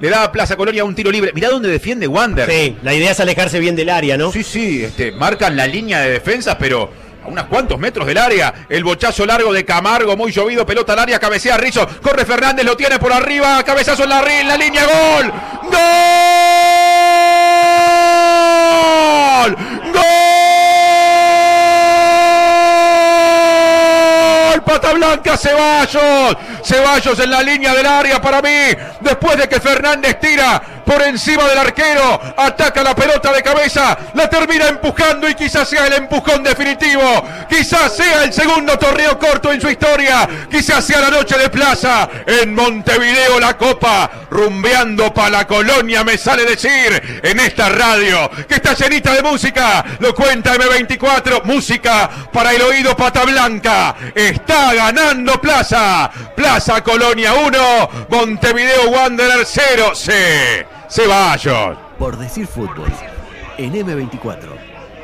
le da a Plaza Colonia un tiro libre. Mirá dónde defiende Wander. Sí, la idea es alejarse bien del área, ¿no? Sí, sí, este, marcan la línea de defensas, pero a unos cuantos metros del área. El bochazo largo de Camargo, muy llovido, pelota al área, cabecea Rizzo, corre Fernández, lo tiene por arriba, cabezazo en la, en la línea, gol. ¡Gol! ¡Gol! Pata Blanca, Ceballos. Ceballos en la línea del área para mí. Después de que Fernández tira por encima del arquero, ataca la pelota de cabeza, la termina empujando y quizás sea el empujón definitivo. Quizás sea el segundo torneo corto en su historia. Quizás sea la noche de plaza en Montevideo la copa. Rumbeando para la colonia me sale decir en esta radio que está llenita de música. Lo cuenta M24. Música para el oído pata blanca. Está ganando plaza. Plaza Colonia 1. Montevideo Wanderer 0. C. Ceballos. Por decir fútbol. En M24.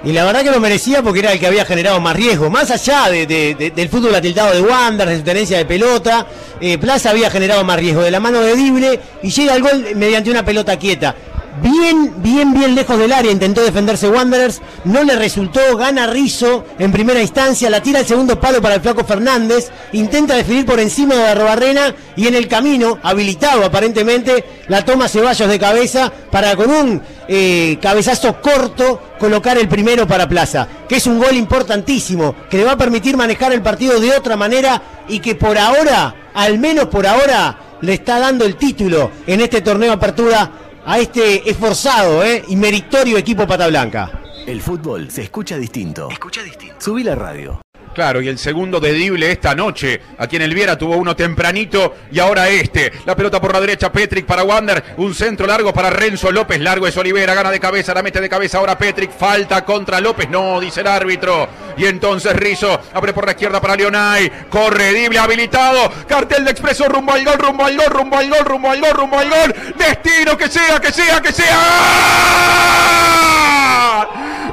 Y la verdad que lo merecía porque era el que había generado más riesgo. Más allá de- de- de- del fútbol atildado de Wander, de su tenencia de pelota, eh, Plaza había generado más riesgo de la mano de Dible y llega al gol mediante una pelota quieta. Bien, bien, bien lejos del área intentó defenderse Wanderers, no le resultó, gana Rizzo en primera instancia, la tira al segundo palo para el flaco Fernández, intenta definir por encima de Robarrena y en el camino, habilitado aparentemente, la toma Ceballos de cabeza para con un eh, cabezazo corto colocar el primero para Plaza, que es un gol importantísimo, que le va a permitir manejar el partido de otra manera y que por ahora, al menos por ahora, le está dando el título en este torneo apertura a este esforzado eh, y meritorio equipo Pata Blanca. El fútbol se escucha distinto. Escucha distinto. Subí la radio. Claro, y el segundo de Dible esta noche. Aquí en el Viera tuvo uno tempranito y ahora este. La pelota por la derecha, Petrick para Wander. Un centro largo para Renzo López. Largo es Olivera, gana de cabeza, la mete de cabeza ahora Petrick. Falta contra López. No, dice el árbitro. Y entonces Rizzo abre por la izquierda para Leonay. Corre Dible habilitado. Cartel de expreso rumbo al gol, rumbo al gol, rumbo al gol, rumbo al gol, rumbo al gol. Destino que sea, que sea, que sea.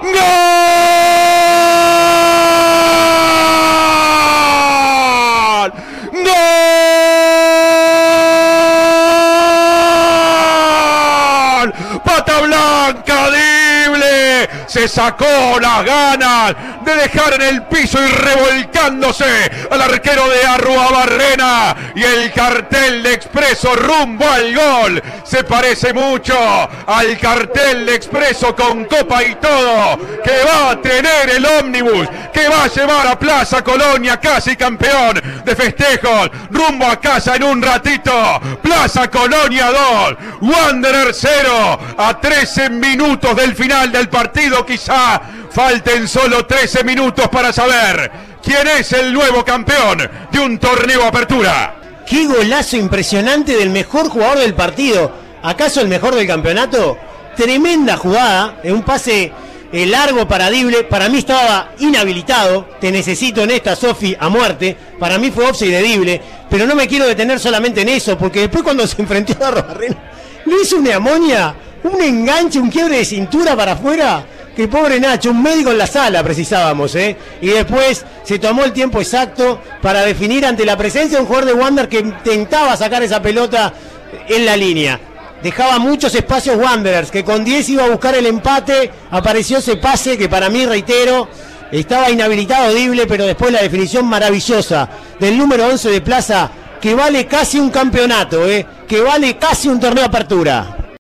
¡Gol! ¡Pata blanca! Se sacó las ganas de dejar en el piso y revolcándose al arquero de Arrua Barrena. Y el cartel de Expreso rumbo al gol. Se parece mucho al cartel de Expreso con copa y todo que va a tener el ómnibus que va a llevar a Plaza Colonia casi campeón de festejos rumbo a casa en un ratito. Plaza Colonia 2, Wanderer 0 a 13 minutos del final del partido. Quizá falten solo 13 minutos para saber quién es el nuevo campeón de un torneo apertura. Qué golazo impresionante del mejor jugador del partido. ¿Acaso el mejor del campeonato? Tremenda jugada, en un pase eh, largo para Dible. Para mí estaba inhabilitado. Te necesito en esta, Sofi, a muerte. Para mí fue offside de Dible. Pero no me quiero detener solamente en eso, porque después cuando se enfrentó a Robarrena, le hizo una amonia, un enganche, un quiebre de cintura para afuera. Que pobre Nacho, un médico en la sala precisábamos, ¿eh? Y después se tomó el tiempo exacto para definir ante la presencia de un jugador de Wander que intentaba sacar esa pelota en la línea. Dejaba muchos espacios Wanderers, que con 10 iba a buscar el empate, apareció ese pase que para mí, reitero, estaba inhabilitado Dible, pero después la definición maravillosa del número 11 de Plaza, que vale casi un campeonato, ¿eh? que vale casi un torneo de apertura.